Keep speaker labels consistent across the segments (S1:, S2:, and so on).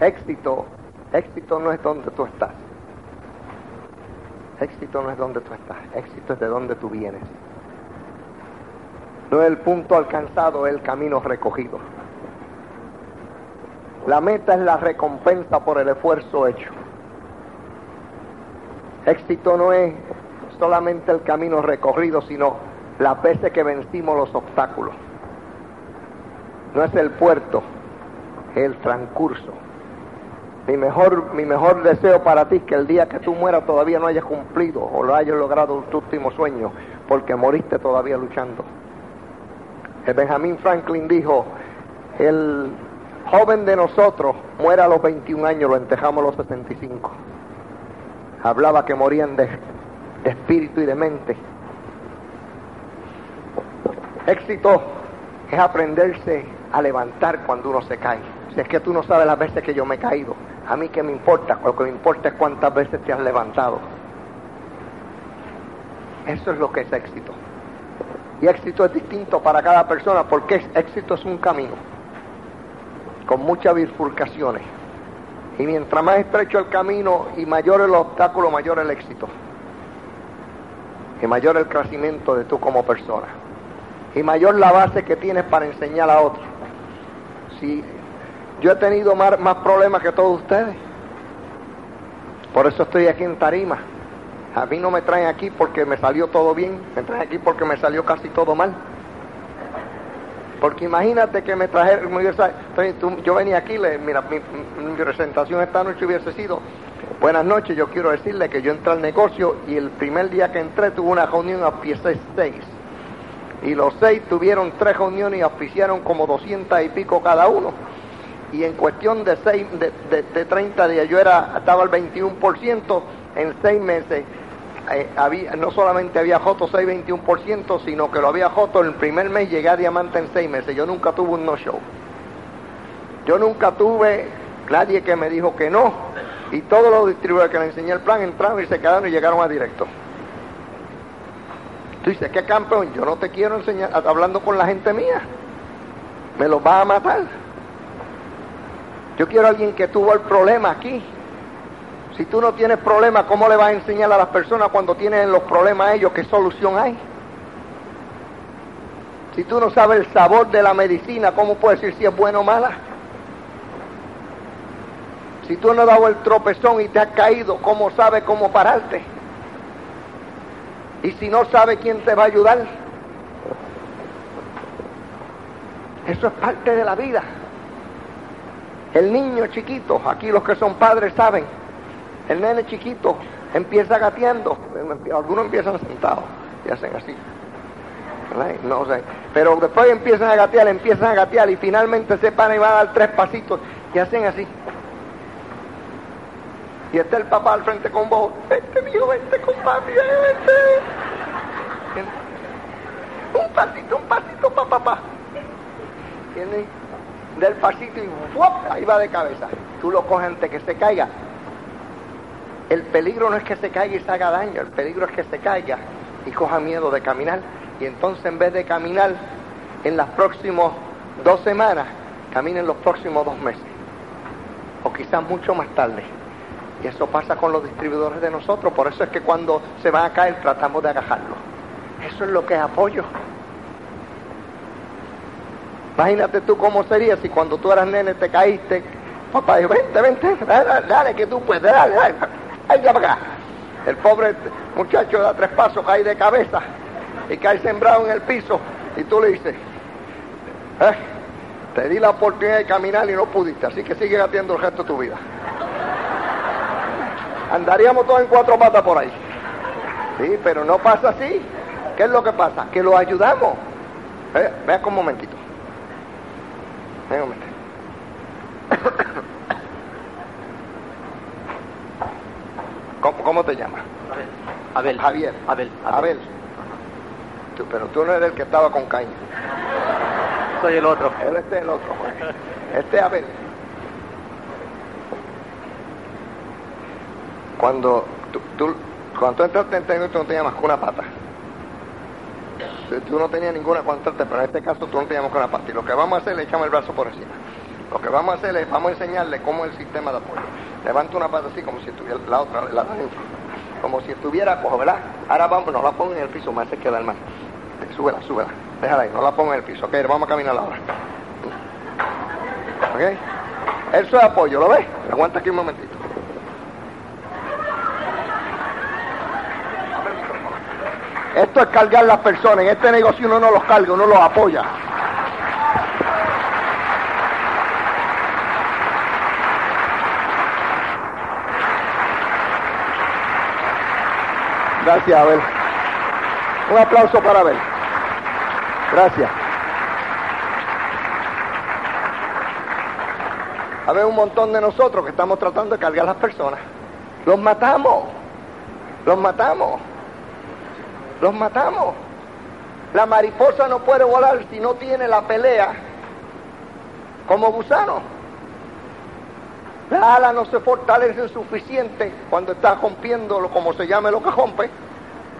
S1: Éxito, éxito no es donde tú estás. Éxito no es donde tú estás, éxito es de donde tú vienes. No es el punto alcanzado, es el camino recogido. La meta es la recompensa por el esfuerzo hecho. Éxito no es solamente el camino recorrido, sino las veces que vencimos los obstáculos. No es el puerto, es el transcurso. Mi mejor, mi mejor deseo para ti es que el día que tú mueras todavía no hayas cumplido o lo hayas logrado tu último sueño, porque moriste todavía luchando. El Benjamin Franklin dijo, el joven de nosotros muera a los 21 años, lo entejamos a los 75. Hablaba que morían de, de espíritu y de mente. Éxito es aprenderse a levantar cuando uno se cae. Si es que tú no sabes las veces que yo me he caído, a mí qué me importa, lo que me importa es cuántas veces te has levantado. Eso es lo que es éxito. Y éxito es distinto para cada persona porque éxito es un camino con muchas bifurcaciones. Y mientras más estrecho el camino y mayor el obstáculo, mayor el éxito. Y mayor el crecimiento de tú como persona. Y mayor la base que tienes para enseñar a otros. Yo he tenido más, problemas que todos ustedes. Por eso estoy aquí en Tarima. A mí no me traen aquí porque me salió todo bien, me traen aquí porque me salió casi todo mal. Porque imagínate que me trajeron, yo venía aquí, mira, mi, presentación esta noche hubiese sido, buenas noches, yo quiero decirle que yo entré al negocio y el primer día que entré tuve una reunión, auspicié seis. Y los seis tuvieron tres reuniones y auspiciaron como doscientas y pico cada uno. Y en cuestión de, seis, de, de, de 30 días, yo era, estaba al 21%, en seis meses eh, había, no solamente había Joto 6-21%, sino que lo había Joto el primer mes, llegué a Diamante en seis meses. Yo nunca tuve un no-show. Yo nunca tuve nadie que me dijo que no. Y todos los distribuidores que le enseñé el plan entraron y se quedaron y llegaron a directo. Tú dices, ¿qué campeón? Yo no te quiero enseñar, hablando con la gente mía. Me los va a matar. Yo quiero a alguien que tuvo el problema aquí si tú no tienes problemas, ¿cómo le vas a enseñar a las personas cuando tienen los problemas ellos qué solución hay? Si tú no sabes el sabor de la medicina, ¿cómo puedes decir si es buena o mala? Si tú no has dado el tropezón y te has caído, ¿cómo sabes cómo pararte? Y si no sabes quién te va a ayudar, eso es parte de la vida. El niño chiquito, aquí los que son padres saben, el nene chiquito empieza gateando, algunos empiezan sentados y hacen así. No sé. Pero después empiezan a gatear, empiezan a gatear y finalmente se paran y van a dar tres pasitos y hacen así. Y está el papá al frente con vos, vente mío, vente compadre, vente. Un pasito, un pasito, papá, papá. Tiene del pasito y ahí va de cabeza. Tú lo coges antes que se caiga el peligro no es que se caiga y se haga daño, el peligro es que se caiga y coja miedo de caminar. Y entonces en vez de caminar en las próximas dos semanas, camine en los próximos dos meses. O quizás mucho más tarde. Y eso pasa con los distribuidores de nosotros. Por eso es que cuando se van a caer tratamos de agajarlo. Eso es lo que es apoyo. Imagínate tú cómo sería si cuando tú eras nene te caíste. Papá dijo, vente, vente, dale, dale que tú puedes, dale, dale. El pobre muchacho da tres pasos, cae de cabeza y cae sembrado en el piso. Y tú le dices, eh, te di la oportunidad de caminar y no pudiste, así que sigue haciendo el resto de tu vida. Andaríamos todos en cuatro patas por ahí. Sí, pero no pasa así. ¿Qué es lo que pasa? Que lo ayudamos. Eh, vea un momentito. Venga un momentito. ¿Cómo, te llamas?
S2: Abel.
S1: Javier.
S2: Abel.
S1: Abel. pero tú no eres el que estaba con caña.
S2: Soy el otro.
S1: Él este es el otro. Este es Abel. Cuando tú, tú cuando tú entraste en técnico, tú no tenías más que una pata. Tú no tenías ninguna entraste, pero en este caso tú no que una pata. Y lo que vamos a hacer es echamos el brazo por encima. Lo que vamos a hacer es, vamos a enseñarle cómo es el sistema de apoyo. Levanta una pata así como si estuviera la otra, la de adentro. Como si estuviera cojo, ¿verdad? Ahora vamos, no la pongo en el piso, más se queda el más. Súbela, súbela. Déjala ahí, no la pongo en el piso. Ok, vamos a caminar ahora. Ok. Eso es apoyo, ¿lo ves? Aguanta aquí un momentito. Esto es cargar las personas. En este negocio uno no los carga, uno los apoya. Gracias, Abel. Un aplauso para Abel. Gracias. A ver, un montón de nosotros que estamos tratando de cargar las personas. Los matamos. Los matamos. Los matamos. La mariposa no puede volar si no tiene la pelea como gusano. La ala no se fortalece suficiente cuando está rompiendo, como se llame lo que rompe.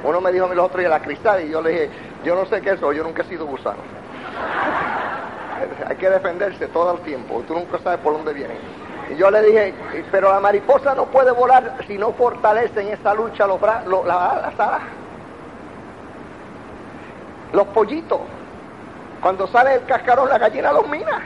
S1: Uno me dijo a mí los otros días la cristal y yo le dije, yo no sé qué es eso, yo nunca he sido gusano. Hay que defenderse todo el tiempo, tú nunca sabes por dónde viene. Y yo le dije, pero la mariposa no puede volar si no fortalece en esta lucha los brazos, las alas. Los pollitos, cuando sale el cascarón, la gallina los mina.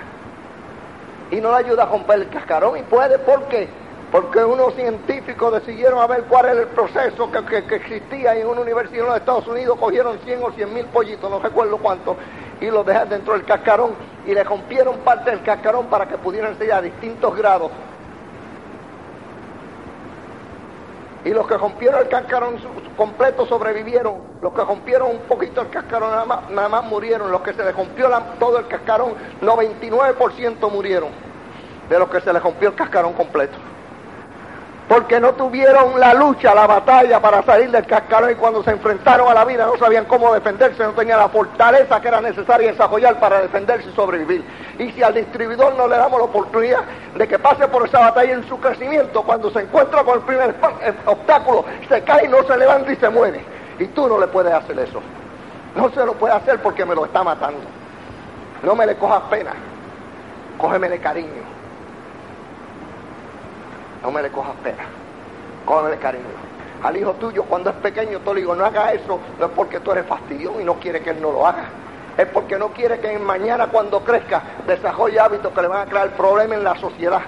S1: Y no le ayuda a romper el cascarón. Y puede, ¿por qué? Porque unos científicos decidieron a ver cuál era el proceso que, existía en una universidad en los Estados Unidos. Cogieron 100 o 100 mil pollitos, no recuerdo cuántos, y los dejaron dentro del cascarón y le rompieron parte del cascarón para que pudieran ser a distintos grados Y los que rompieron el cascarón completo sobrevivieron. Los que rompieron un poquito el cascarón nada más, murieron. Los que se les rompió todo el cascarón, 99% murieron. De los que se les rompió el cascarón completo porque no tuvieron la lucha, la batalla para salir del cascarón y cuando se enfrentaron a la vida no sabían cómo defenderse, no tenían la fortaleza que era necesaria desarrollar para defenderse y sobrevivir. Y si al distribuidor no le damos la oportunidad de que pase por esa batalla en su crecimiento, cuando se encuentra con el primer obstáculo, se cae, no se levanta y se muere. Y tú no le puedes hacer eso. No se lo puede hacer porque me lo está matando. No me le cojas pena, cógemele cariño no me le cojas pena, cógeme cariño. Al hijo tuyo cuando es pequeño, tú le digo, no haga eso, no es porque tú eres fastidión y no quiere que él no lo haga. Es porque no quiere que mañana cuando crezca desarrolle hábitos que le van a crear problemas en la sociedad,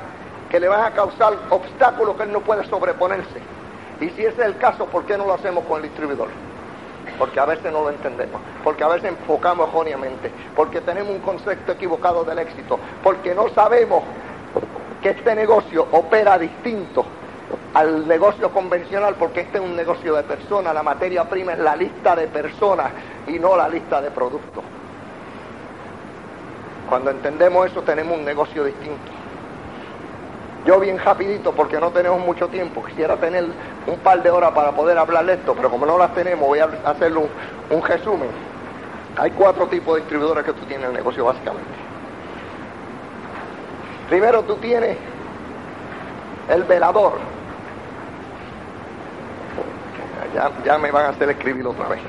S1: que le van a causar obstáculos que él no puede sobreponerse. Y si ese es el caso, ¿por qué no lo hacemos con el distribuidor? Porque a veces no lo entendemos, porque a veces enfocamos erróneamente, porque tenemos un concepto equivocado del éxito, porque no sabemos que este negocio opera distinto al negocio convencional porque este es un negocio de personas, la materia prima es la lista de personas y no la lista de productos. Cuando entendemos eso tenemos un negocio distinto. Yo bien rapidito, porque no tenemos mucho tiempo, quisiera tener un par de horas para poder hablar esto, pero como no las tenemos, voy a hacerle un, un resumen. Hay cuatro tipos de distribuidores que tú tienes en el negocio básicamente. Primero tú tienes el velador. Ya, ya me van a hacer escribir otra vez.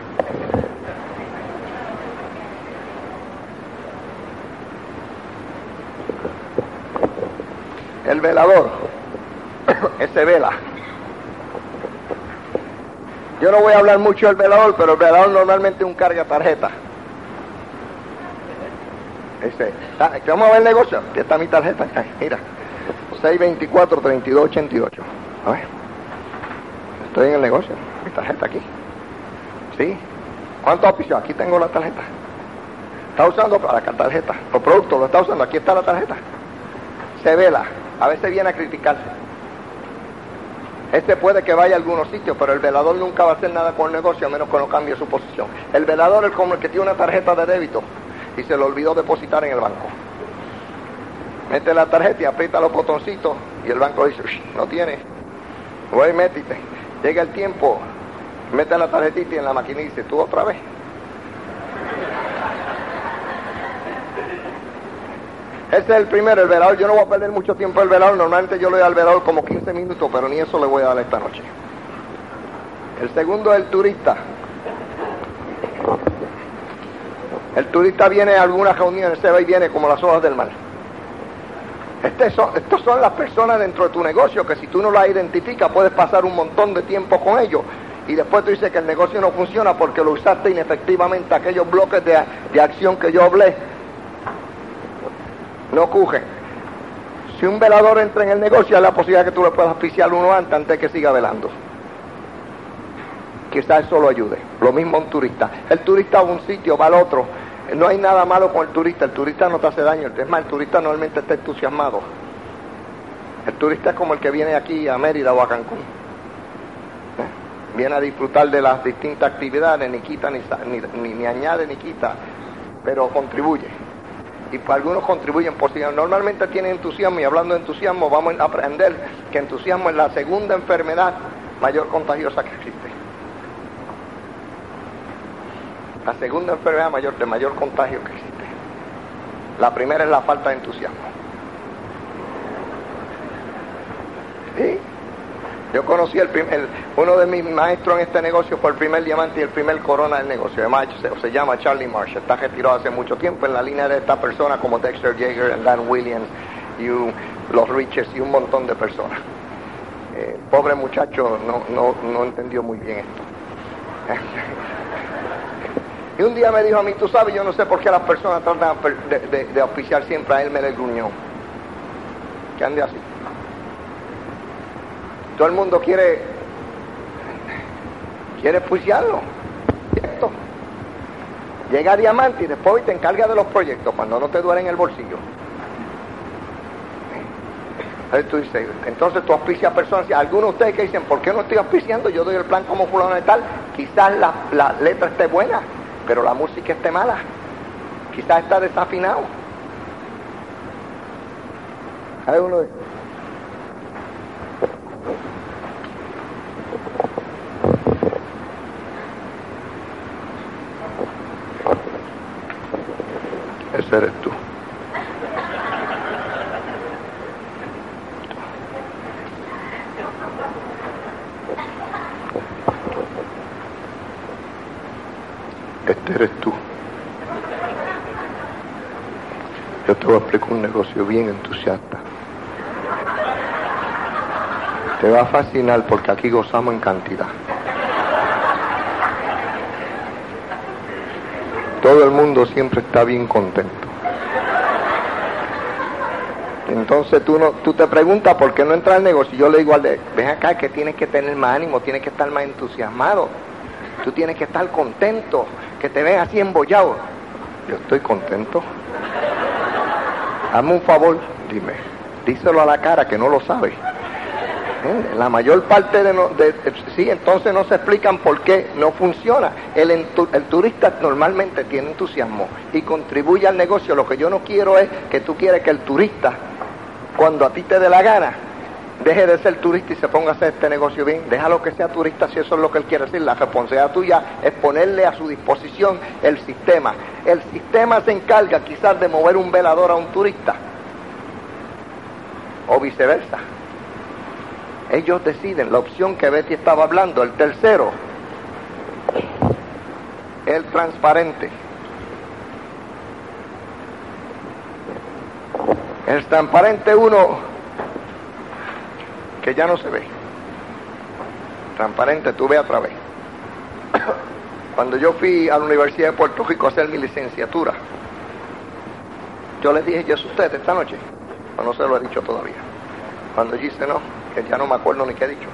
S1: El velador, ese vela. Yo no voy a hablar mucho del velador, pero el velador normalmente es un carga tarjeta. Ese, vamos a ver el negocio. Aquí está mi tarjeta. Mira, 624-3288. A ver. Estoy en el negocio. Mi tarjeta aquí. ¿Sí? ¿Cuántos auspicios? Aquí tengo la tarjeta. Está usando para la tarjeta. Los productos lo está usando. Aquí está la tarjeta. Se vela. A veces viene a criticarse. Este puede que vaya a algunos sitios, pero el velador nunca va a hacer nada con el negocio a menos que no cambie su posición. El velador es como el que tiene una tarjeta de débito y se le olvidó depositar en el banco. Mete la tarjeta y aprieta los botoncitos y el banco dice, no tiene. Voy, métete. Llega el tiempo, mete la tarjetita y en la máquina dice, tú otra vez. Este es el primero, el velador. Yo no voy a perder mucho tiempo el velador. Normalmente yo le doy al velador como 15 minutos, pero ni eso le voy a dar esta noche. El segundo es el turista. El turista viene a algunas reuniones, se va y viene como las hojas del mar. Este son, estos son las personas dentro de tu negocio que si tú no las identificas puedes pasar un montón de tiempo con ellos y después tú dices que el negocio no funciona porque lo usaste inefectivamente aquellos bloques de, de acción que yo hablé. No ocurre. Si un velador entra en el negocio, hay la posibilidad que tú le puedas oficiar uno antes, antes que siga velando. Quizás eso lo ayude. Lo mismo un turista. El turista va a un sitio, va al otro. No hay nada malo con el turista. El turista no te hace daño. Es más, el turista normalmente está entusiasmado. El turista es como el que viene aquí a Mérida o a Cancún. ¿Eh? Viene a disfrutar de las distintas actividades, ni quita, ni, añade, ni quita, pero contribuye y algunos contribuyen posiblemente. Normalmente tienen entusiasmo y hablando de entusiasmo vamos a aprender que entusiasmo es la segunda enfermedad mayor contagiosa que existe. La segunda enfermedad mayor de mayor contagio que existe. La primera es la falta de entusiasmo. ¿Sí? Yo conocí el, uno de mis maestros en este negocio fue el primer diamante y el primer corona del negocio. Además, se, llama Charlie Marsh. Está retirado hace mucho tiempo en la línea de esta persona como Dexter Jaeger, Dan Williams, y los Riches y un montón de personas. Eh, pobre muchacho no, no, no entendió muy bien esto. y un día me dijo a mí, tú sabes, yo no sé por qué las personas tratan de, de, auspiciar siempre a él me el gruñón. Que ande así. Todo el mundo quiere quiere puiciarlo. Proyecto. Llega diamante y después te encarga de los proyectos cuando no te duele en el bolsillo. Entonces tú dices, entonces tú auspicias personas, algunos de ustedes que dicen, ¿por qué no estoy auspiciando? Yo doy el plan como fulano de tal, quizás la, la letra esté buena, pero la música esté mala, quizás está desafinado. Hay uno ese eres tú. Este eres tú. Yo te voy un negocio bien entusiasta. Te va a fascinar porque aquí gozamos en cantidad. Todo el mundo siempre está bien contento. Entonces tú no, tú te preguntas por qué no entra al negocio. Yo le digo al de, ven acá que tienes que tener más ánimo, tienes que estar más entusiasmado. Tú tienes que estar contento, que te ven así embollado. Yo estoy contento. Hazme un favor, dime, díselo a la cara que no lo sabe. ¿Eh? La mayor parte de, de, Sí, entonces no se explican por qué no funciona. El, el turista normalmente tiene entusiasmo y contribuye al negocio. Lo que yo no quiero es que tú quieres que el turista, cuando a ti te dé la gana, deje de ser turista y se ponga a hacer este negocio bien. Déjalo que sea turista si eso es lo que él quiere decir. La responsabilidad tuya es ponerle a su disposición el sistema. El sistema se encarga quizás de mover un velador a un turista o viceversa. Ellos deciden la opción que Betty estaba hablando, el tercero, el transparente. El transparente uno que ya no se ve. Transparente, tú ve a través. Cuando yo fui a la Universidad de Puerto Rico a hacer mi licenciatura, yo les dije, ¿yo es usted esta noche? O no se lo he dicho todavía. Cuando yo hice no, que ya no me acuerdo ni qué he dicho.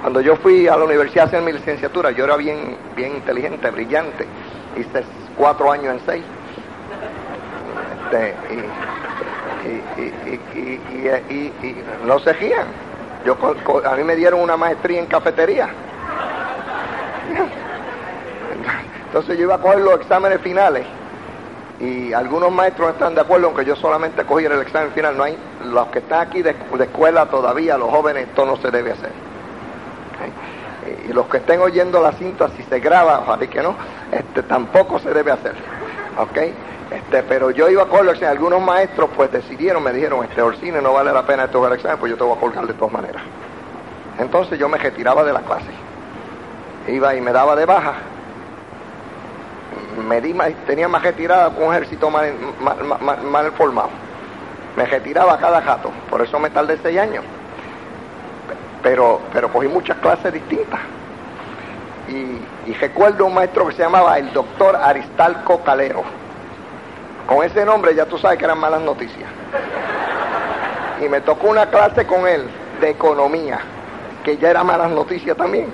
S1: Cuando yo fui a la universidad a hacer mi licenciatura, yo era bien, bien inteligente, brillante. Hice cuatro años en seis. Este, no se guían. Yo, a mí me dieron una maestría en cafetería. Entonces yo iba a coger los exámenes finales y algunos maestros están de acuerdo, aunque yo solamente cogí el examen final, no hay, los que están aquí de, escuela todavía, los jóvenes, esto no se debe hacer. Y los que estén oyendo la cinta, si se graba, ojalá que no, este, tampoco se debe hacer. ¿Ok? Este, pero yo iba a examen, algunos maestros pues decidieron, me dijeron, este Orsine no vale la pena esto el examen, pues yo te voy a colgar de todas maneras. Entonces yo me retiraba de la clase. Iba y me daba de baja me di tenía más retirada con un ejército mal, formado. me retiraba cada jato, por eso me tardé seis años. Pero, pero cogí muchas clases distintas. Y, y recuerdo un maestro que se llamaba el doctor Aristalco Calero. Con ese nombre ya tú sabes que eran malas noticias. Y me tocó una clase con él de economía, que ya era malas noticias también.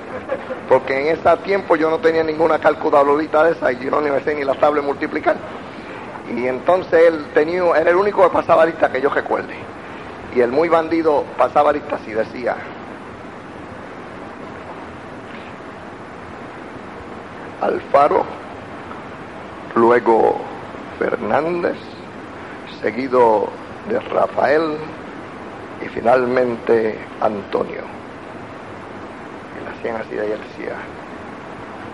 S1: Porque en ese tiempo yo no tenía ninguna calculadorita de esa y yo no me sé ni la tabla multiplicar. Y entonces él tenía, era el único que pasaba lista que yo recuerde. Y el muy bandido pasaba lista así, decía. Alfaro, luego Fernández, seguido de Rafael y finalmente Antonio. Y le hacían así de decía,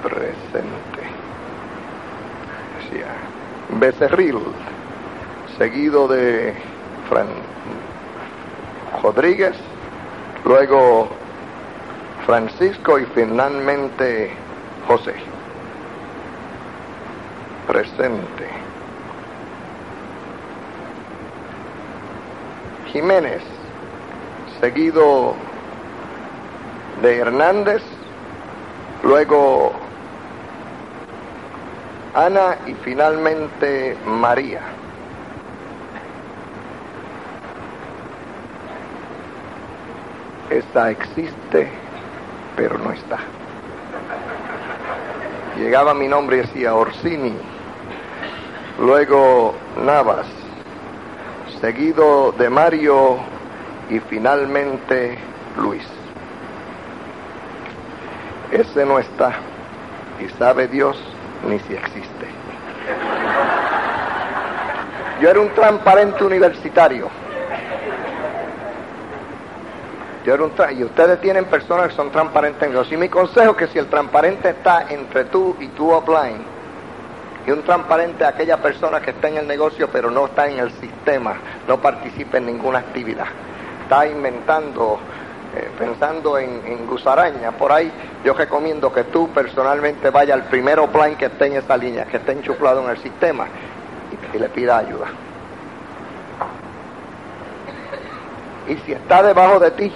S1: presente. Decía, Becerril, seguido de Fran Rodríguez, luego Francisco y finalmente José. Presente. Jiménez, seguido de Hernández, luego Ana y finalmente María. Esta existe, pero no está. Llegaba mi nombre y decía Orsini, luego Navas, seguido de Mario y finalmente Luis. Ese no está y sabe Dios ni si existe. Yo era un transparente universitario. Yo era un y ustedes tienen personas que son transparentes. Y mi consejo es que si el transparente está entre tú y tu offline, y un transparente aquella persona que está en el negocio pero no está en el sistema, no participa en ninguna actividad, está inventando eh, pensando en, gusaraña por ahí, yo recomiendo que tú personalmente vayas al primer plan que esté en esa línea, que esté enchuflado en el sistema y, y le pida ayuda. Y si está debajo de ti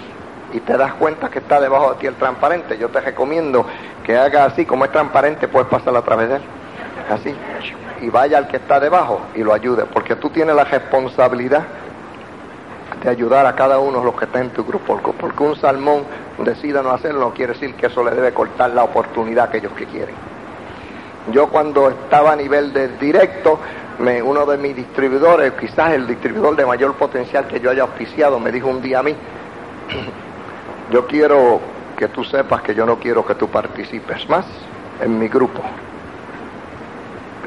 S1: y te das cuenta que está debajo de ti el transparente, yo te recomiendo que haga así, como es transparente, puedes pasar a través de él. Así. Y vaya al que está debajo y lo ayude, porque tú tienes la responsabilidad de ayudar a cada uno de los que está en tu grupo, porque un salmón decida no hacerlo no quiere decir que eso le debe cortar la oportunidad a aquellos que quieren. Yo cuando estaba a nivel de directo, uno de mis distribuidores, quizás el distribuidor de mayor potencial que yo haya auspiciado, me dijo un día a mí, yo quiero que tú sepas que yo no quiero que tú participes más en mi grupo.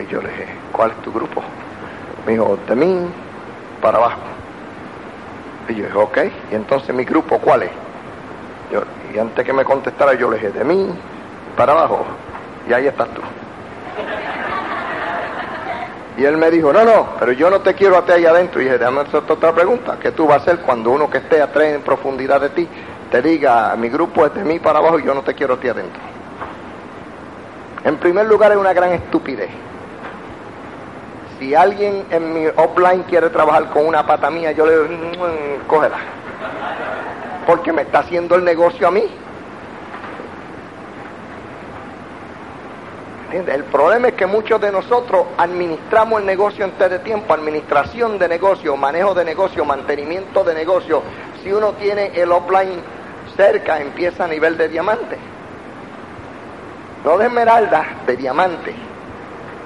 S1: Y yo le dije, ¿cuál es tu grupo? Me dijo, de mí para abajo. Y yo dije, ok, y entonces mi grupo, ¿cuál es? Y antes que me contestara, yo le dije, de mí para abajo. Y ahí estás tú. Y él me dijo, no, no, pero yo no te quiero a ti ahí adentro. Y dije, déjame hacer otra pregunta. ¿Qué tú vas a hacer cuando uno que esté atrás en profundidad de ti te diga, mi grupo es de mí para abajo y yo no te quiero a ti adentro? En primer lugar, es una gran estupidez. Si alguien en mi offline quiere trabajar con una pata mía, yo le digo, mmm, cógela. Porque me está haciendo el negocio a mí. ¿Entiendes? El problema es que muchos de nosotros administramos el negocio antes de tiempo, administración de negocio, manejo de negocio, mantenimiento de negocio. Si uno tiene el offline cerca, empieza a nivel de diamante. No de esmeralda, de diamante.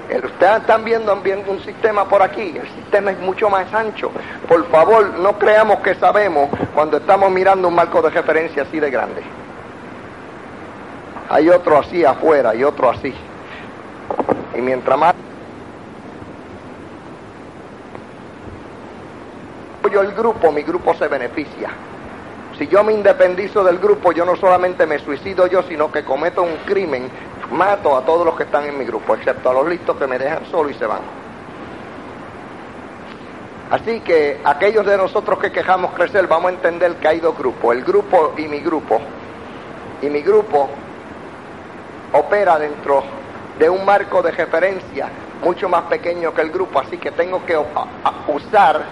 S1: Ustedes están viendo, viendo un sistema por aquí, el sistema es mucho más ancho. Por favor, no creamos que sabemos cuando estamos mirando un marco de referencia así de grande. Hay otro así afuera y otro así. Y mientras más yo el grupo, mi grupo se beneficia. Si yo me independizo del grupo, yo no solamente me suicido yo, sino que cometo un crimen mato a todos los que están en mi grupo, excepto a los listos que me dejan solo y se van. Así que aquellos de nosotros que quejamos crecer, vamos a entender que hay dos grupos, el grupo y mi grupo. Y mi grupo opera dentro de un marco de referencia mucho más pequeño que el grupo, así que tengo que usar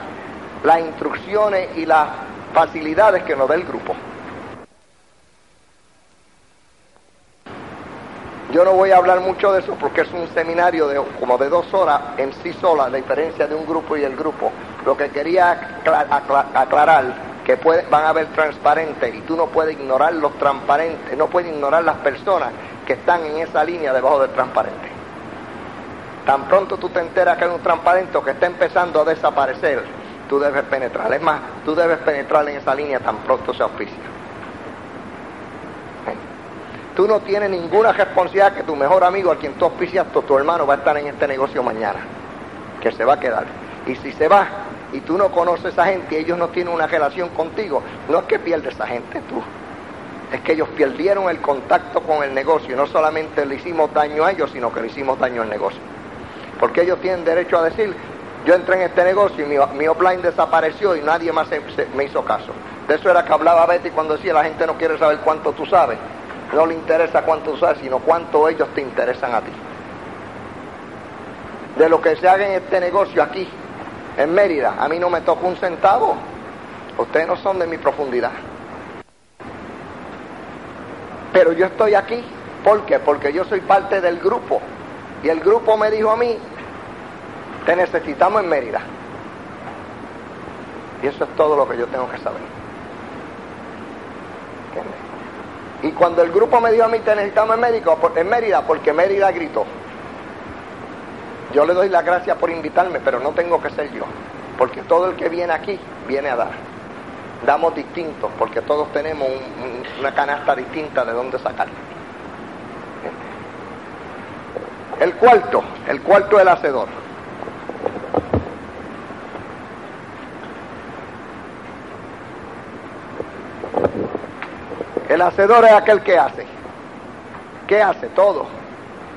S1: las instrucciones y las facilidades que nos da el grupo. Yo no voy a hablar mucho de eso porque es un seminario de como de dos horas en sí sola, la diferencia de un grupo y el grupo. Lo que quería aclarar, que van a haber transparentes y tú no puedes ignorar los transparentes, no puedes ignorar las personas que están en esa línea debajo del transparente. Tan pronto tú te enteras que hay un transparente que está empezando a desaparecer, tú debes penetrar. Es más, tú debes penetrar en esa línea tan pronto se auspicia. Tú no tienes ninguna responsabilidad que tu mejor amigo, al quien tú auspicias, tu, tu hermano, va a estar en este negocio mañana, que se va a quedar. Y si se va y tú no conoces a esa gente y ellos no tienen una relación contigo, no es que pierdes a esa gente tú, es que ellos perdieron el contacto con el negocio no solamente le hicimos daño a ellos, sino que le hicimos daño al negocio. Porque ellos tienen derecho a decir, yo entré en este negocio y mi, mi offline desapareció y nadie más me hizo caso. De eso era que hablaba Betty cuando decía, la gente no quiere saber cuánto tú sabes no le interesa cuánto sabes, sino cuánto ellos te interesan a ti. De lo que se haga en este negocio aquí, en Mérida, a mí no me toca un centavo. Ustedes no son de mi profundidad. Pero yo estoy aquí, ¿por qué? Porque yo soy parte del grupo. Y el grupo me dijo a mí, te necesitamos en Mérida. Y eso es todo lo que yo tengo que saber. Y cuando el grupo me dijo a mí, te necesitamos en, médico, en Mérida, porque Mérida gritó. Yo le doy las gracias por invitarme, pero no tengo que ser yo, porque todo el que viene aquí viene a dar. Damos distintos, porque todos tenemos una canasta distinta de dónde sacar. El cuarto, el cuarto el hacedor. Hacedor es aquel que hace. ¿Qué hace? Todo.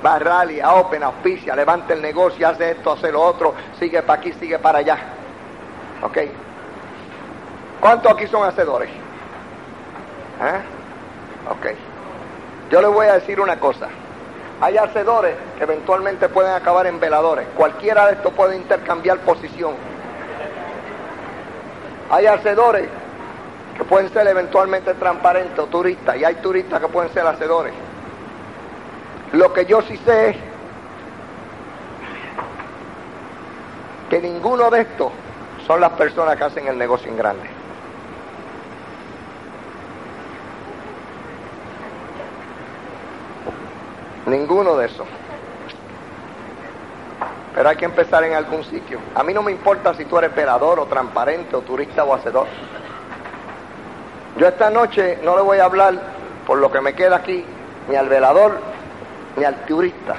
S1: Va a rally, a open, auspicia, levanta el negocio, hace esto, hace lo otro, sigue para aquí, sigue para allá. ¿Ok? ¿Cuántos aquí son hacedores? ¿Eh? Ok. Yo les voy a decir una cosa. Hay hacedores que eventualmente pueden acabar en veladores. Cualquiera de estos puede intercambiar posición. Hay hacedores que pueden ser eventualmente transparentes o turistas, y hay turistas que pueden ser hacedores. Lo que yo sí sé es que ninguno de estos son las personas que hacen el negocio en grande. Ninguno de esos. Pero hay que empezar en algún sitio. A mí no me importa si tú eres velador o transparente o turista o hacedor. Yo esta noche no le voy a hablar, por lo que me queda aquí, ni al velador, ni al turista,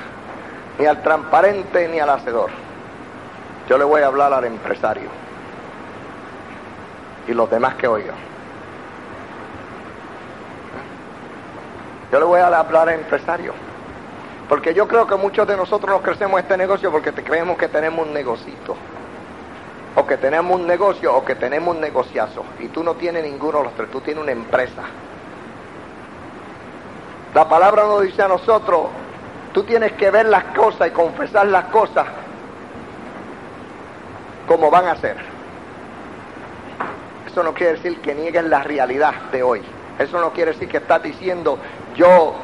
S1: ni al transparente, ni al hacedor. Yo le voy a hablar al empresario y los demás que oigan. Yo le voy a hablar al empresario. Porque yo creo que muchos de nosotros nos crecemos este negocio porque creemos que tenemos un negocito o que tenemos un negocio o que tenemos un negociazo. Y tú no tienes ninguno de los tres, tú tienes una empresa. La palabra nos dice a nosotros, tú tienes que ver las cosas y confesar las cosas como van a ser. Eso no quiere decir que niegues la realidad de hoy. Eso no quiere decir que estás diciendo, yo,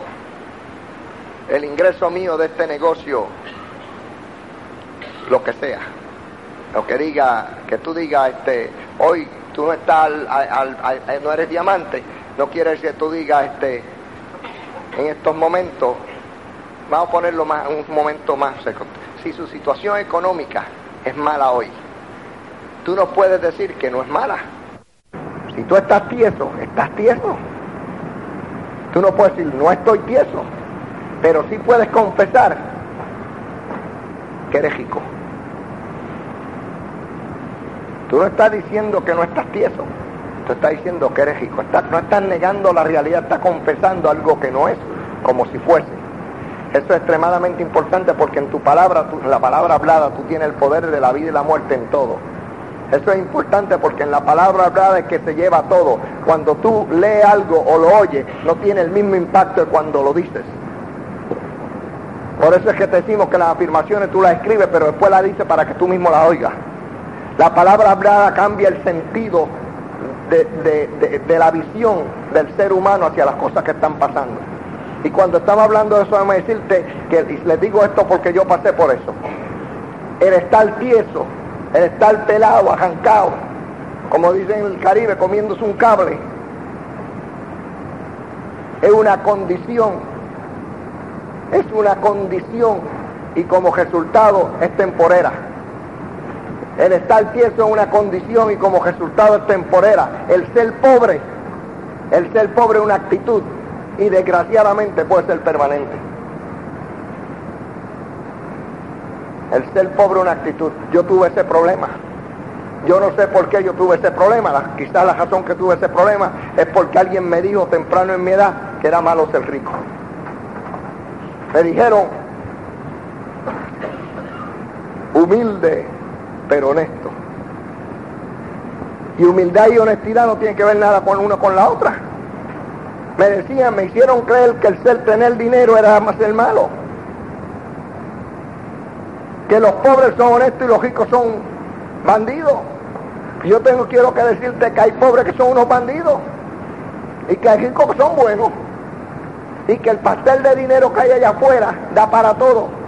S1: el ingreso mío de este negocio, lo que sea o que diga, que tú digas, este, hoy tú no estás, no eres diamante, no quiere decir que tú digas, este, en estos momentos, vamos a ponerlo más, un momento más si su situación económica es mala hoy, tú no puedes decir que no es mala. Si tú estás tieso, estás tieso. Tú no puedes decir, no estoy tieso, pero sí puedes confesar que eres rico. Tú no estás diciendo que no estás tieso, tú estás diciendo que eres rico. no estás negando la realidad, estás confesando algo que no es, como si fuese. Eso es extremadamente importante porque en tu palabra, en la palabra hablada, tú tienes el poder de la vida y la muerte en todo. Eso es importante porque en la palabra hablada es que se lleva todo. Cuando tú lees algo o lo oyes, no tiene el mismo impacto que cuando lo dices. Por eso es que te decimos que las afirmaciones tú las escribes, pero después las dices para que tú mismo las oigas. La palabra hablada cambia el sentido de, la visión del ser humano hacia las cosas que están pasando. Y cuando estaba hablando de eso, déjame decirte que les digo esto porque yo pasé por eso. El estar tieso, el estar pelado, arrancado, como dicen en el Caribe, comiéndose un cable, es una condición, es una condición y como resultado es temporera. El estar tieso es una condición y como resultado es temporera. El ser pobre, el ser pobre es una actitud y desgraciadamente puede ser permanente. El ser pobre es una actitud. Yo tuve ese problema. Yo no sé por qué yo tuve ese problema. quizás la razón que tuve ese problema es porque alguien me dijo temprano en mi edad que era malo ser rico. Me dijeron, humilde pero honesto. Y humildad y honestidad no tienen que ver nada con uno con la otra. Me decían, me hicieron creer que el ser tener dinero era más el malo. Que los pobres son honestos y los ricos son bandidos. Yo tengo, quiero que decirte que hay pobres que son unos bandidos y que hay ricos que son buenos y que el pastel de dinero que hay allá afuera da para todo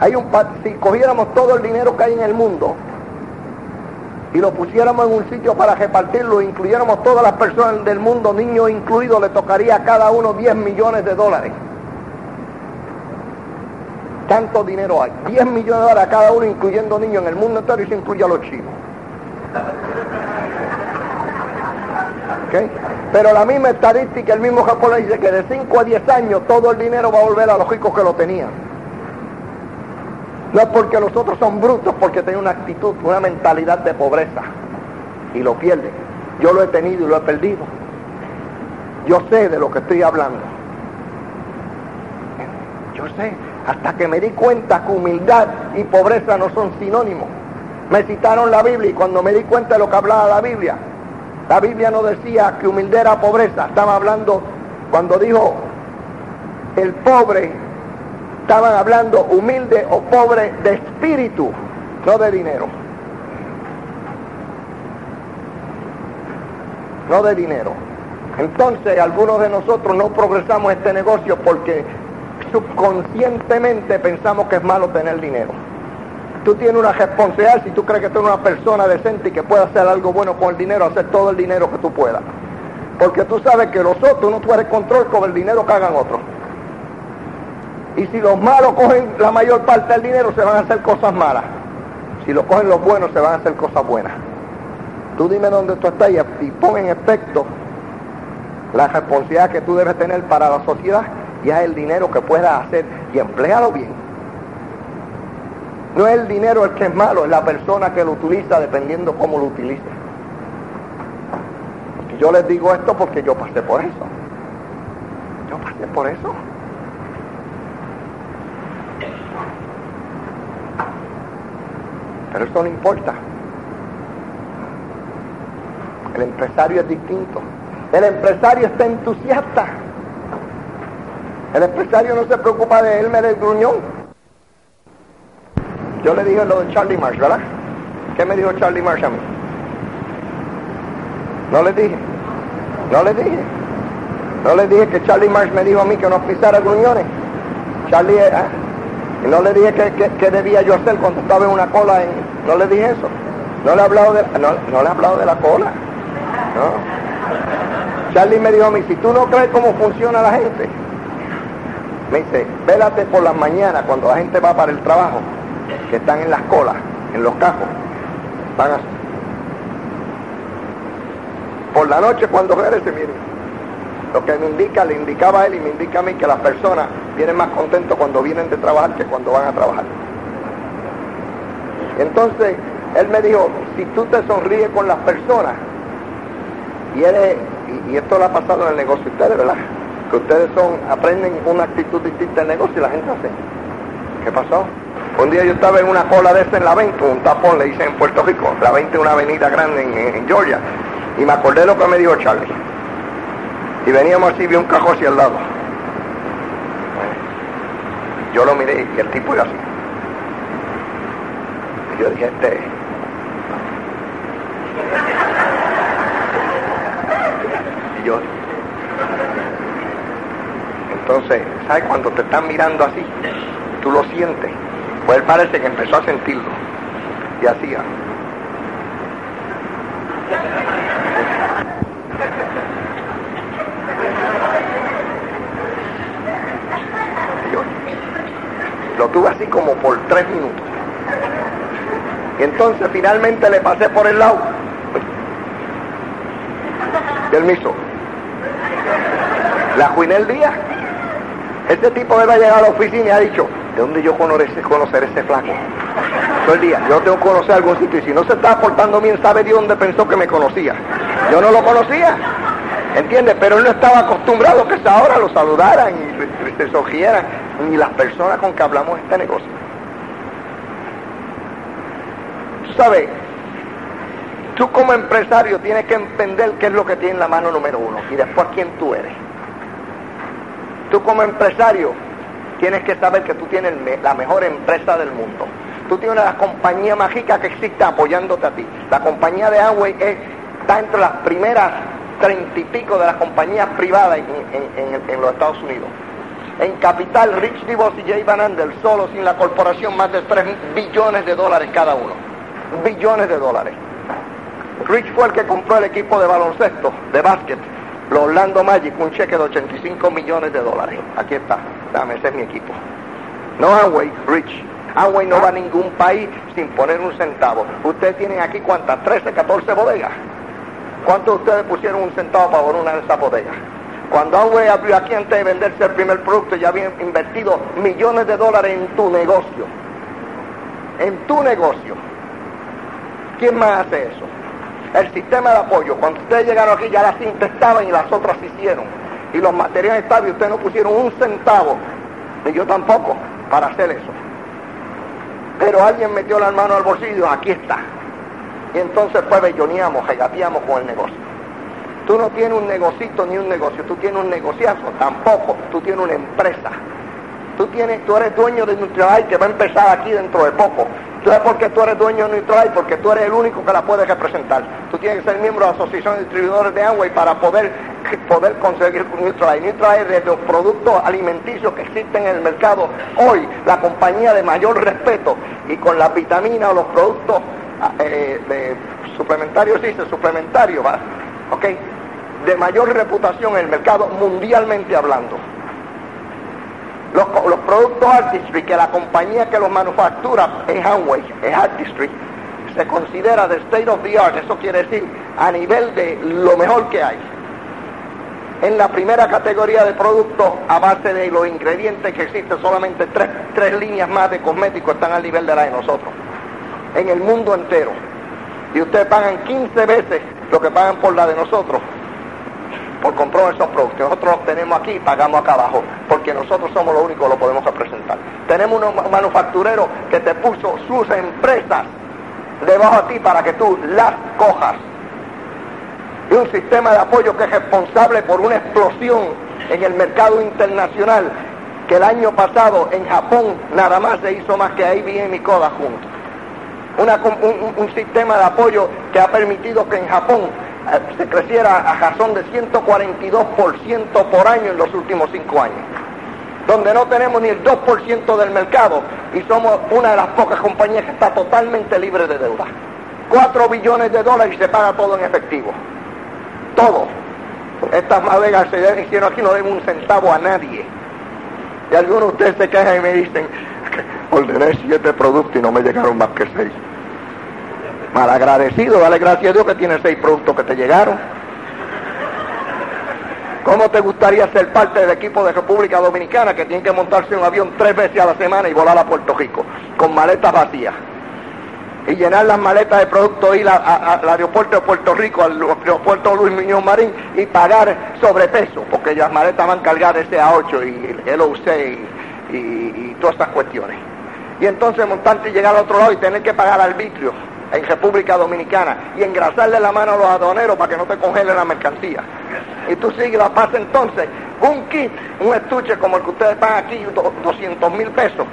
S1: hay un, si cogiéramos todo el dinero que hay en el mundo y lo pusiéramos en un sitio para repartirlo, incluyéramos todas las personas del mundo, niños incluidos, le tocaría a cada uno 10 millones de dólares. Tanto dinero hay. 10 millones de dólares a cada uno, incluyendo niños en el mundo entero y se incluye a los chinos. Pero la misma estadística, el mismo japonés dice que de 5 a 10 años todo el dinero va a volver a los ricos que lo tenían. No es porque los otros son brutos, porque tienen una actitud, una mentalidad de pobreza y lo pierden. Yo lo he tenido y lo he perdido. Yo sé de lo que estoy hablando. Yo sé, hasta que me di cuenta que humildad y pobreza no son sinónimos. Me citaron la Biblia y cuando me di cuenta de lo que hablaba la Biblia, la Biblia no decía que humildad era pobreza, estaba hablando cuando dijo el pobre estaban hablando humilde o pobre de espíritu, no de dinero. No de dinero. Entonces algunos de nosotros no progresamos este negocio porque subconscientemente pensamos que es malo tener dinero. Tú tienes una responsabilidad si tú crees que tú eres una persona decente y que puede hacer algo bueno con el dinero, hacer todo el dinero que tú puedas. Porque tú sabes que los otros no tienes control con el dinero que hagan otros. Y si los malos cogen la mayor parte del dinero, se van a hacer cosas malas. Si lo cogen los buenos, se van a hacer cosas buenas. Tú dime dónde tú estás y, pon en efecto la responsabilidad que tú debes tener para la sociedad y es el dinero que puedas hacer y emplealo bien. No es el dinero el que es malo, es la persona que lo utiliza dependiendo cómo lo utilice. Yo les digo esto porque yo pasé por eso. Yo pasé por eso. Pero eso no importa. El empresario es distinto. El empresario está entusiasta. El empresario no se preocupa de él, me del gruñón. Yo le dije lo de Charlie Marsh, ¿verdad? ¿Qué me dijo Charlie Marsh a mí? No le dije. No le dije. No le dije que Charlie Marsh me dijo a mí que no pisara gruñones. Charlie, ¿eh? Y no le dije que, debía yo hacer cuando estaba en una cola. En, no le dije eso. No le he hablado de, no, no le he hablado de la cola. No. Charlie me dijo a mí, si tú no crees cómo funciona la gente, me dice, vélate por las mañanas cuando la gente va para el trabajo, que están en las colas, en los cajos, van. Por la noche cuando regrese, miren, lo que me indica, le indicaba él y me indica a mí que las personas vienen más contentos cuando vienen de trabajar que cuando van a trabajar. Entonces, él me dijo, si tú te sonríes con las personas, y y, esto lo ha pasado en el negocio de ustedes, ¿verdad? Que ustedes son, aprenden una actitud distinta del negocio y la gente hace. ¿Qué pasó? Un día yo estaba en una cola de esta en la 20, un tapón le hice en Puerto Rico, la 20 es una avenida grande en, Georgia, y me acordé lo que me dijo Charlie. Y veníamos así, vi un cajón hacia al lado. Yo lo miré y el tipo era así. Y yo dije, este. Y yo. Entonces, ¿sabes? Cuando te están mirando así, tú lo sientes. Pues él parece que empezó a sentirlo. Y hacía. Lo tuve así como por tres minutos. Y entonces finalmente le pasé por el lado. Permiso. La Juinel Díaz. Este tipo debe llegar a la oficina y ha dicho, ¿de dónde yo conocer, conocer ese flaco? Todo el día, yo tengo que conocer algún sitio y si no se está portando bien, sabe de dónde pensó que me conocía. Yo no lo conocía, ¿entiendes? Pero él no estaba acostumbrado que ahora lo saludaran y se sogieran, ni las personas con que hablamos este negocio. ¿Sabes? Tú como empresario tienes que entender qué es lo que tiene en la mano número uno y después quién tú eres. Tú como empresario tienes que saber que tú tienes la mejor empresa del mundo. Tú tienes una compañía mágica que existe apoyándote a ti. La compañía de Amway está entre las primeras treinta y pico de las compañías privadas en, los Estados Unidos. En capital, Rich DeVos y Jay Van Andel, solo sin la corporación, más de 3 billones de dólares cada uno. Billones de dólares. Rich fue el que compró el equipo de baloncesto, de básquet, los Orlando Magic, un cheque de 85 millones de dólares. Aquí está, dame, ese es mi equipo. No Amway, Rich. Amway no va a ningún país sin poner un centavo. Ustedes tienen aquí cuántas, 13, 14 bodegas. ¿Cuántos de ustedes pusieron un centavo para poner una de esas bodegas? Cuando Amway abrió aquí antes de venderse el primer producto, ya habían invertido millones de dólares en tu negocio. En tu negocio. ¿Quién más hace eso? El sistema de apoyo, cuando ustedes llegaron aquí ya las cintas estaban y las otras hicieron. Y los materiales estaban y ustedes no pusieron un centavo, ni yo tampoco, para hacer eso. Pero alguien metió la mano al bolsillo, aquí está. Y entonces pues belloneamos, regateamos con el negocio. Tú no tienes un negocito ni un negocio, tú tienes un negociazo, tampoco, tú tienes una empresa. Tú, eres dueño de Nutrilite que va a empezar aquí dentro de poco. ¿Tú sabes por qué tú eres dueño de Nutrilite? Porque tú eres el único que la puede representar. Tú tienes que ser miembro de la Asociación de Distribuidores de Amway para poder, poder conseguir Nutrilite. Nutrilite es de los productos alimenticios que existen en el mercado hoy, la compañía de mayor respeto y con las vitaminas o los productos eh, de suplementarios, dice suplementarios, ¿va? ¿Ok? De mayor reputación en el mercado mundialmente hablando. Los, productos Artistry, que la compañía que los manufactura es Hanway, es Artistry, se considera de state of the art, eso quiere decir a nivel de lo mejor que hay. En la primera categoría de productos, a base de los ingredientes que existen, solamente tres, tres líneas más de cosméticos están al nivel de la de nosotros. En el mundo entero. Y ustedes pagan 15 veces lo que pagan por la de nosotros por comprar esos productos. Nosotros los tenemos aquí y pagamos acá abajo, porque nosotros somos los únicos que lo podemos representar. Tenemos unos manufactureros que te puso sus empresas debajo a ti para que tú las cojas. Y un sistema de apoyo que es responsable por una explosión en el mercado internacional que el año pasado en Japón nada más se hizo más que IBM y Kodak juntos. Un, sistema de apoyo que ha permitido que en Japón eh, se creciera a razón de 142% por año en los últimos cinco años, donde no tenemos ni el 2% del mercado y somos una de las pocas compañías que está totalmente libre de deuda. 4 billones de dólares y se paga todo en efectivo. Todo. Estas madegas se hicieron aquí, no deben un centavo a nadie. Y algunos de ustedes se quejan y me dicen, ordené siete productos y no me llegaron más que seis. Malagradecido, dale gracias a Dios que tiene seis productos que te llegaron. ¿Cómo te gustaría ser parte del equipo de República Dominicana que tiene que montarse un avión tres veces a la semana y volar a Puerto Rico con maletas vacías? Y llenar las maletas de productos, ir al aeropuerto de Puerto Rico, al aeropuerto Luis Muñoz Marín y pagar sobrepeso, porque las maletas van cargadas de SA8 y el OC y, todas estas cuestiones. Y entonces montarte y llegar al otro lado y tener que pagar arbitrio en República Dominicana y engrasarle la mano a los aduaneros para que no te congelen la mercancía. Y tú sigues la paz entonces, un kit, un estuche como el que ustedes pagan aquí, 200 mil pesos,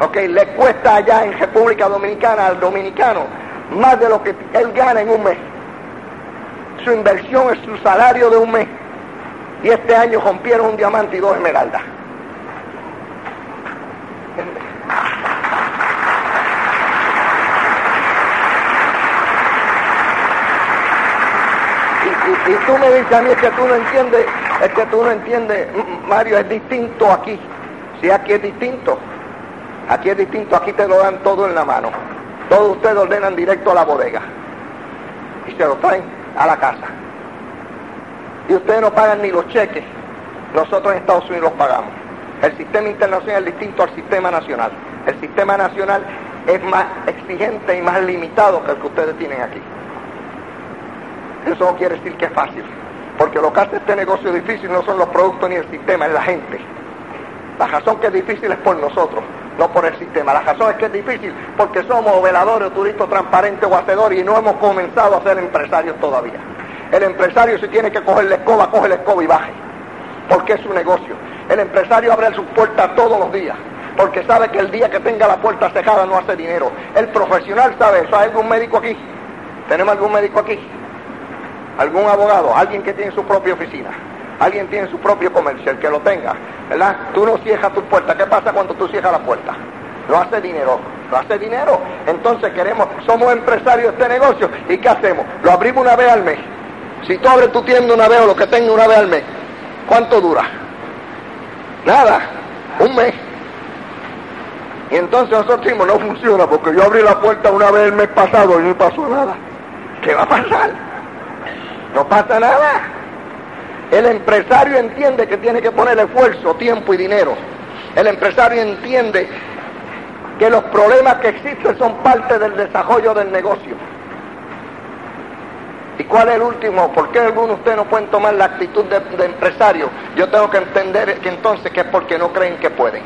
S1: ok, le cuesta allá en República Dominicana al dominicano más de lo que él gana en un mes. su inversión es su salario de un mes. Y este año rompieron un diamante y dos esmeraldas. Y, tú me dices a mí es que tú no entiendes, es que tú no entiendes, Mario, es distinto aquí. Si aquí es distinto, aquí es distinto, aquí te lo dan todo en la mano. Todos ustedes ordenan directo a la bodega y se lo traen a la casa. Y ustedes no pagan ni los cheques. Nosotros en Estados Unidos los pagamos. El sistema internacional es distinto al sistema nacional. El sistema nacional es más exigente y más limitado que el que ustedes tienen aquí. Eso no quiere decir que es fácil, porque lo que hace este negocio difícil no son los productos ni el sistema, es la gente. La razón que es difícil es por nosotros, no por el sistema. La razón es que es difícil porque somos veladores, turistas transparentes o hacedores y no hemos comenzado a ser empresarios todavía. El empresario si tiene que coger la escoba, coge la escoba y baje, porque es su negocio. El empresario abre sus puertas todos los días, porque sabe que el día que tenga la puerta cerrada no hace dinero. El profesional sabe eso. ¿Hay algún médico aquí? ¿Tenemos algún médico aquí? Algún abogado, alguien que tiene su propia oficina, alguien tiene su propio comercio, el que lo tenga, ¿verdad? Tú no cierras tu puerta. ¿Qué pasa cuando tú cierras la puerta? No hace dinero, no hace dinero. Entonces queremos, somos empresarios de este negocio. ¿Y qué hacemos? Lo abrimos una vez al mes. Si tú abres tu tienda una vez o lo que tenga una vez al mes, ¿cuánto dura? Nada, un mes. Y entonces nosotros decimos, no funciona porque yo abrí la puerta una vez el mes pasado y no pasó nada. ¿Qué va a pasar? No pasa nada. El empresario entiende que tiene que poner esfuerzo, tiempo y dinero. El empresario entiende que los problemas que existen son parte del desarrollo del negocio. ¿Y cuál es el último? ¿Por qué algunos de ustedes no pueden tomar la actitud de, de, empresario? Yo tengo que entender que entonces que es porque no creen que pueden.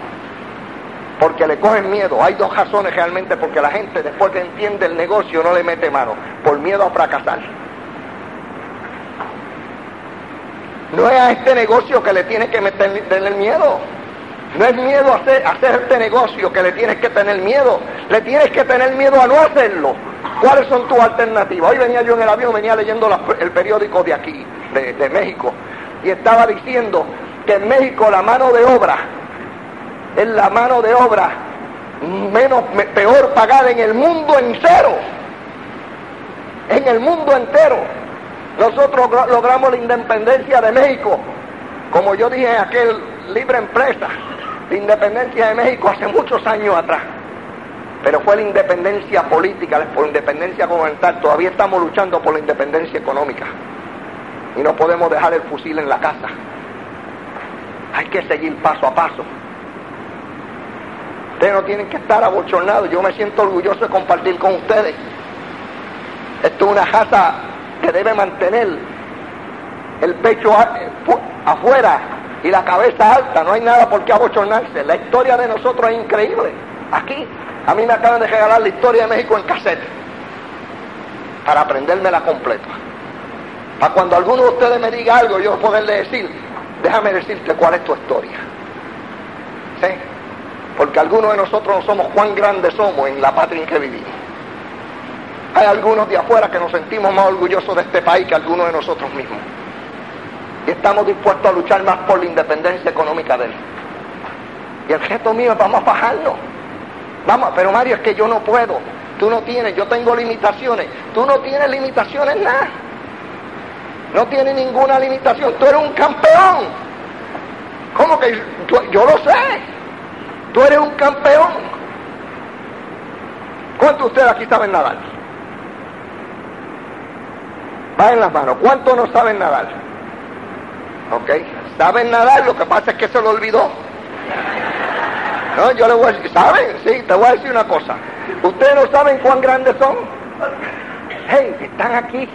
S1: Porque le cogen miedo. Hay dos razones realmente porque la gente después que entiende el negocio no le mete mano. Por miedo a fracasar. No es a este negocio que le tienes que meter, tener miedo. No es miedo a hacer, este negocio que le tienes que tener miedo. Le tienes que tener miedo a no hacerlo. ¿Cuáles son tus alternativas? Hoy venía yo en el avión, venía leyendo el periódico de aquí, de, México, y estaba diciendo que en México la mano de obra es la mano de obra menos peor pagada en el mundo entero. En el mundo entero. Nosotros logramos la independencia de México, como yo dije en aquel libre empresa, la independencia de México hace muchos años atrás. Pero fue la independencia política, la independencia gubernamental. Todavía estamos luchando por la independencia económica. Y no podemos dejar el fusil en la casa. Hay que seguir paso a paso. Ustedes no tienen que estar abochornados. Yo me siento orgulloso de compartir con ustedes. Esto es una casa que debe mantener el pecho afuera y la cabeza alta, no hay nada por qué abochornarse. La historia de nosotros es increíble. Aquí, a mí me acaban de regalar la historia de México en cassette para aprendérmela completa. Para cuando alguno de ustedes me diga algo, yo poderle decir, déjame decirte cuál es tu historia. ¿Sí? Porque algunos de nosotros no somos cuán grandes somos en la patria en que vivimos. Hay algunos de afuera que nos sentimos más orgullosos de este país que algunos de nosotros mismos. Y estamos dispuestos a luchar más por la independencia económica de él. Y el gesto mío es vamos a bajarlo. Vamos, pero Mario, es que yo no puedo. Tú no tienes, yo tengo limitaciones. Tú no tienes limitaciones nada. No tienes ninguna limitación. Tú eres un campeón. ¿Cómo que yo, yo lo sé? Tú eres un campeón. ¿Cuántos de ustedes aquí saben nadar? Va en las manos. ¿Cuántos no saben nadar? ¿Ok? ¿Saben nadar? Lo que pasa es que se lo olvidó. No, yo le voy a decir, ¿saben? Sí, te voy a decir una cosa. ¿Ustedes no saben cuán grandes son? Hey, están aquí.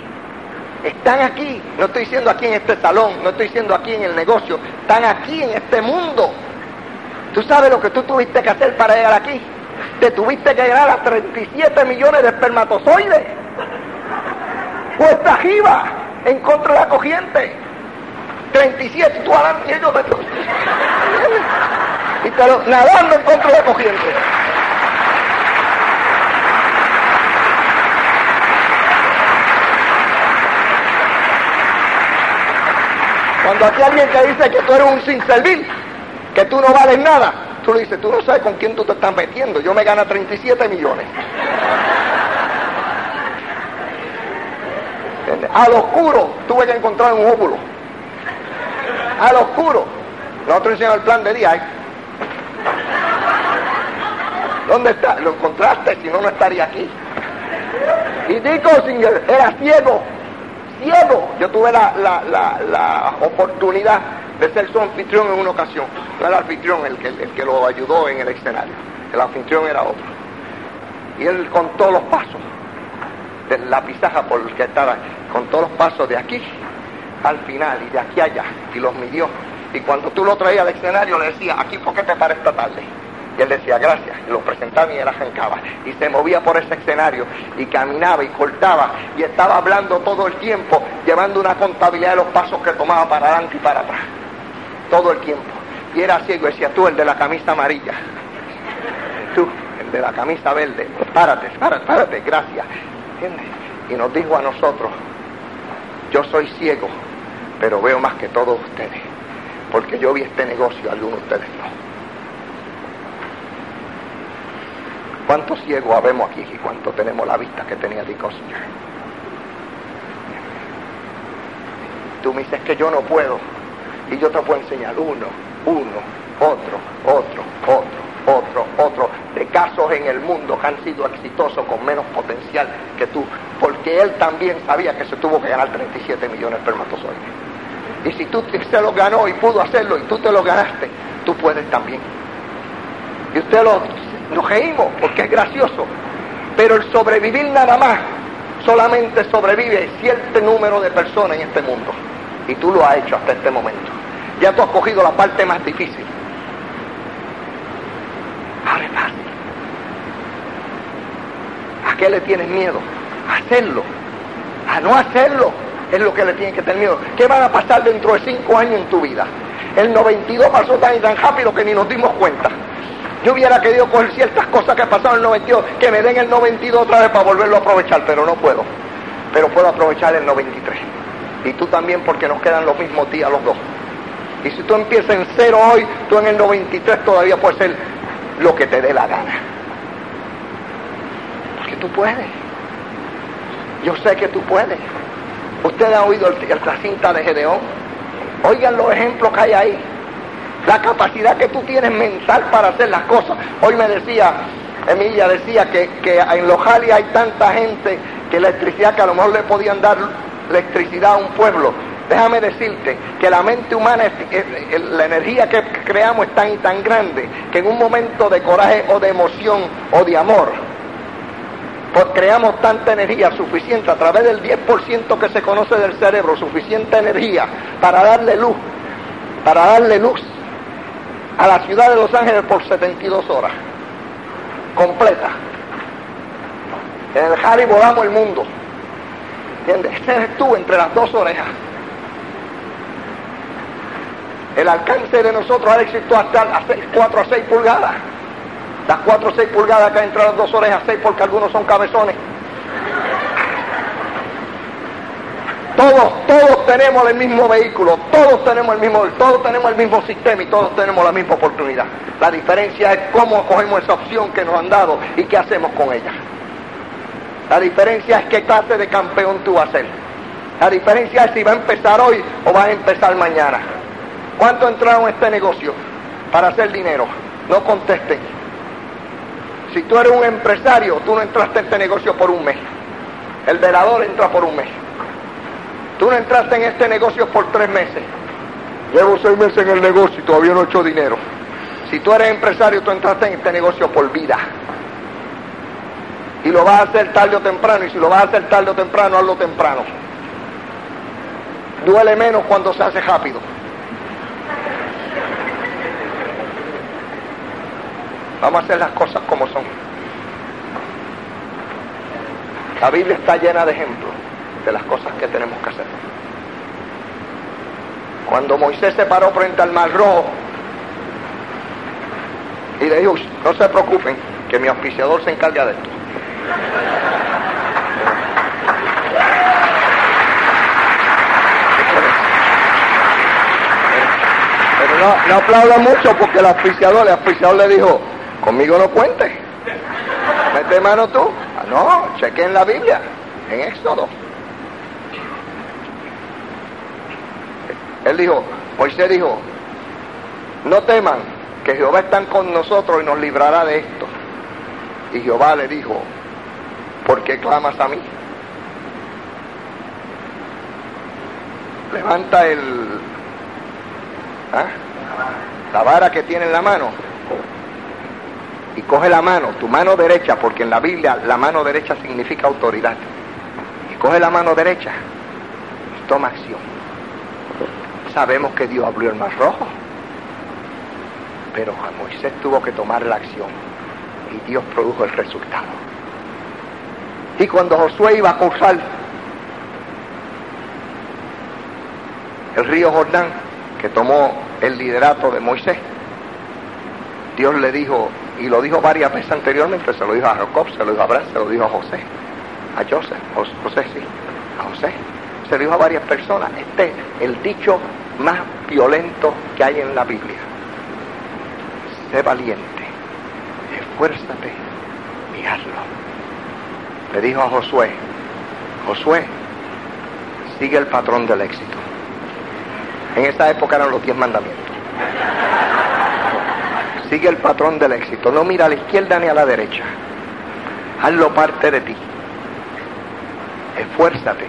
S1: Están aquí. No estoy diciendo aquí en este salón, no estoy diciendo aquí en el negocio. Están aquí en este mundo. ¿Tú sabes lo que tú tuviste que hacer para llegar aquí? Te tuviste que llegar a 37 millones de espermatozoides cuesta arriba en contra de la corriente. 37, tú adelante y ellos Y te lo, nadando en contra de la corriente. Cuando aquí alguien te dice que tú eres un sin servir, que tú no vales nada, tú le dices, tú no sabes con quién tú te estás metiendo. Yo me gano 37 millones. Al oscuro tuve que encontrar un óvulo. Al oscuro. Nosotros enseñamos el plan de día. ¿eh? ¿Dónde está? Lo encontraste, si no, no estaría aquí. Y Dick Singer era ciego, ciego. Yo tuve la, la, la, la, oportunidad de ser su anfitrión en una ocasión. No era el anfitrión el que, el que lo ayudó en el escenario. El anfitrión era otro. Y él contó los pasos de la pisaja por el que estaba, contó los pasos de aquí al final y de aquí allá y los midió. Y cuando tú lo traías al escenario le decía, aquí por qué te para esta tarde. Y él decía, gracias, y lo presentaba y él arrancaba. Y se movía por ese escenario y caminaba y cortaba y estaba hablando todo el tiempo, llevando una contabilidad de los pasos que tomaba para adelante y para atrás. Todo el tiempo. Y era ciego, decía, tú el de la camisa amarilla. Tú, el de la camisa verde. Párate, párate, párate, gracias. ¿Entiendes? Y nos dijo a nosotros, yo soy ciego, pero veo más que todos ustedes. Porque yo vi este negocio, algunos de ustedes no. ¿Cuántos ciegos habemos aquí y cuánto tenemos la vista que tenía Dick Tú me dices que yo no puedo y yo te puedo enseñar uno, uno, otro, otro, otro, otro, otro, casos en el mundo que han sido exitosos con menos potencial que tú, porque él también sabía que se tuvo que ganar 37 millones de espermatozoides. Y si tú se lo ganó y pudo hacerlo y tú te lo ganaste, tú puedes también. Y usted lo nos reímos porque es gracioso, pero el sobrevivir nada más solamente sobrevive cierto número de personas en este mundo. Y tú lo has hecho hasta este momento. Ya tú has cogido la parte más difícil. Es fácil. ¿A qué le tienes miedo? Hacerlo. A no hacerlo es lo que le tienes que tener miedo. ¿Qué van a pasar dentro de cinco años en tu vida? El 92 pasó tan y tan rápido que ni nos dimos cuenta. Yo hubiera querido coger ciertas cosas que pasaron en el 92, que me den el 92 otra vez para volverlo a aprovechar, pero no puedo. Pero puedo aprovechar el 93. Y tú también porque nos quedan los mismos días los dos. Y si tú empiezas en cero hoy, tú en el 93 todavía puedes ser lo que te dé la gana. Tú puedes. Yo sé que tú puedes. Ustedes han oído el, cinta de Gedeón. Oigan los ejemplos que hay ahí la capacidad que tú tienes mental para hacer las cosas. Hoy me decía, Emilia decía que, en los hay tanta gente que electricidad, que a lo mejor le podían dar electricidad a un pueblo. Déjame decirte que la mente humana, la energía que creamos es tan y tan grande que en un momento de coraje o de emoción o de amor, pues creamos tanta energía suficiente a través del 10% que se conoce del cerebro, suficiente energía para darle luz, para darle luz a la ciudad de Los Ángeles por 72 horas, completa. En el Harry volamos el mundo. ¿Entiendes? Ese eres entre las dos orejas. El alcance de nosotros, Alex, hasta a 4 a 6 pulgadas. Las 4 a 6 pulgadas que entre las dos orejas, 6 porque algunos son cabezones. Todos, todos tenemos el mismo vehículo, todos tenemos el mismo, todos tenemos el mismo sistema y todos tenemos la misma oportunidad. La diferencia es cómo cogemos esa opción que nos han dado y qué hacemos con ella. La diferencia es qué clase de campeón tú vas a ser. La diferencia es si va a empezar hoy o va a empezar mañana. ¿Cuánto entraron en este negocio para hacer dinero? No contesten. Si tú eres un empresario, tú no entraste en este negocio por un mes. El velador entra por un mes. Tú no entraste en este negocio por tres meses. Llevo seis meses en el negocio y todavía no he hecho dinero. Si tú eres empresario, tú entraste en este negocio por vida. Y lo vas a hacer tarde o temprano. Y si lo vas a hacer tarde o temprano, hazlo temprano. Duele menos cuando se hace rápido. Vamos a hacer las cosas como son. La Biblia está llena de ejemplos de las cosas que tenemos que hacer. Cuando Moisés se paró frente al mar rojo y le dijo, no se preocupen, que mi auspiciador se encarga de esto. no, no aplauda mucho porque el auspiciador, el auspiciador le dijo, conmigo no cuente. Mete mano tú. Ah, no, cheque en la Biblia, en Éxodo. Él dijo, Moisés dijo, no teman, que Jehová está con nosotros y nos librará de esto. Y Jehová le dijo, ¿por qué clamas a mí? Levanta el, ¿ah? la vara que tiene en la mano y coge la mano, tu mano derecha, porque en la Biblia la mano derecha significa autoridad. Y coge la mano derecha y toma acción. Sabemos que Dios abrió el mar rojo, pero Moisés tuvo que tomar la acción y Dios produjo el resultado. Y cuando Josué iba a cruzar el río Jordán, que tomó el liderato de Moisés, Dios le dijo, y lo dijo varias veces anteriormente, se lo dijo a Jacob, se lo dijo a Abraham, se lo dijo a José, a Joseph, José sí, a José, se lo dijo a varias personas, este es el dicho más violento que hay en la Biblia. Sé valiente, esfuérzate y. Le dijo a Josué, Josué, sigue el patrón del éxito. En esa época eran los diez mandamientos. Sigue el patrón del éxito. No mira a la izquierda ni a la derecha. Hazlo parte de ti. Esfuérzate,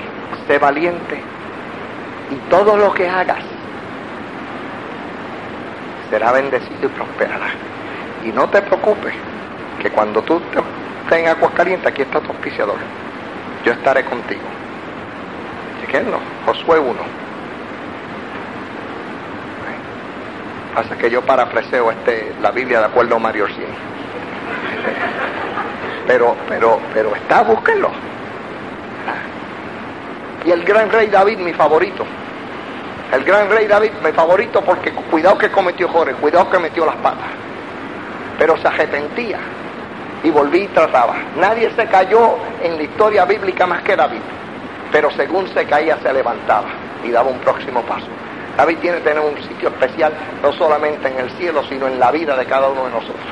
S1: sé valiente y todo lo que hagas será bendecido y prosperará. Y no te preocupes, que cuando tú estés en aguas calientes, aquí está tu auspiciador. Yo estaré contigo. Chequenlo, Josué 1. Pasa que yo parafraseo este, la Biblia de acuerdo a Mario Orsini. Pero, pero, pero está, búsquenlo. Y el gran rey David, mi favorito. El gran rey David, mi favorito porque cuidado que cometió Jorge, cuidado que metió las patas. Pero se arrepentía y volví y trataba. Nadie se cayó en la historia bíblica más que David. Pero según se caía se levantaba y daba un próximo paso. David tiene que tener un sitio especial, no solamente en el cielo, sino en la vida de cada uno de nosotros.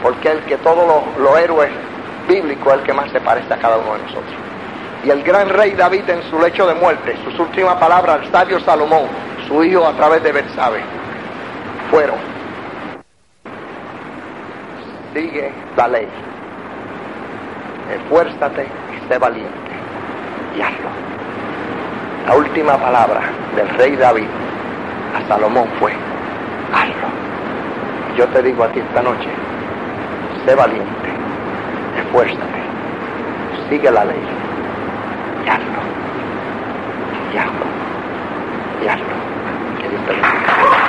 S1: Porque el que todos los, héroes bíblicos es el que más se parece a cada uno de nosotros. Y el gran rey David en su lecho de muerte, sus últimas palabras al sabio Salomón, su hijo a través de Bersabe, fueron, sigue la ley, esfuérzate y sé valiente, y hazlo. La última palabra del rey David a Salomón fue, hazlo. Yo te digo a ti esta noche, sé valiente, esfuérzate, sigue la ley y hazlo, y hazlo, y hazlo. Que Dios te